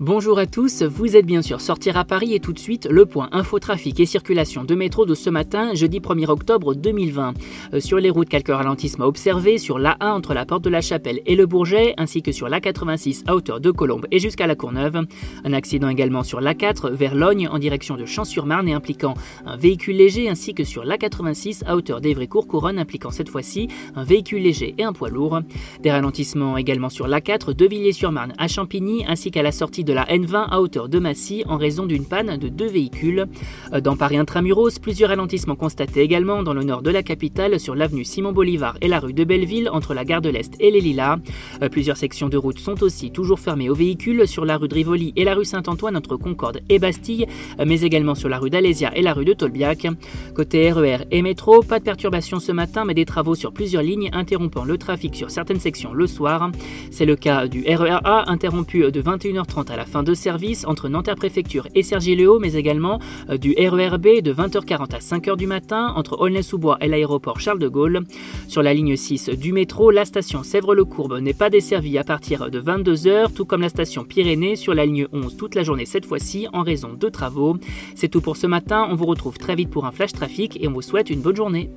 Bonjour à tous, vous êtes bien sûr sortir à Paris et tout de suite le point infotrafic et circulation de métro de ce matin, jeudi 1er octobre 2020. Euh, sur les routes, quelques ralentissements observés sur l'A1 entre la porte de la Chapelle et le Bourget, ainsi que sur l'A86 à hauteur de Colombes et jusqu'à la Courneuve. Un accident également sur l'A4 vers Logne en direction de Champs-sur-Marne et impliquant un véhicule léger, ainsi que sur l'A86 à hauteur d'Evry-Courcouronne impliquant cette fois-ci un véhicule léger et un poids lourd. Des ralentissements également sur l'A4 de Villiers-sur-Marne à Champigny, ainsi qu'à la sortie de la N20 à hauteur de Massy en raison d'une panne de deux véhicules. Euh, dans Paris Intramuros, plusieurs ralentissements constatés également dans le nord de la capitale sur l'avenue Simon Bolivar et la rue de Belleville entre la gare de l'Est et les Lilas. Euh, plusieurs sections de route sont aussi toujours fermées aux véhicules sur la rue de Rivoli et la rue Saint-Antoine entre Concorde et Bastille, euh, mais également sur la rue d'Alésia et la rue de Tolbiac. Côté RER e et métro, pas de perturbations ce matin, mais des travaux sur plusieurs lignes interrompant le trafic sur certaines sections le soir. C'est le cas du RER A interrompu de 21h30 à la fin de service entre Nanterre Préfecture et Sergi-Léo, mais également euh, du RERB de 20h40 à 5h du matin entre Aulnay-sous-Bois et l'aéroport Charles de Gaulle. Sur la ligne 6 du métro, la station Sèvres-le-Courbe n'est pas desservie à partir de 22h, tout comme la station Pyrénées sur la ligne 11 toute la journée cette fois-ci en raison de travaux. C'est tout pour ce matin, on vous retrouve très vite pour un flash trafic et on vous souhaite une bonne journée.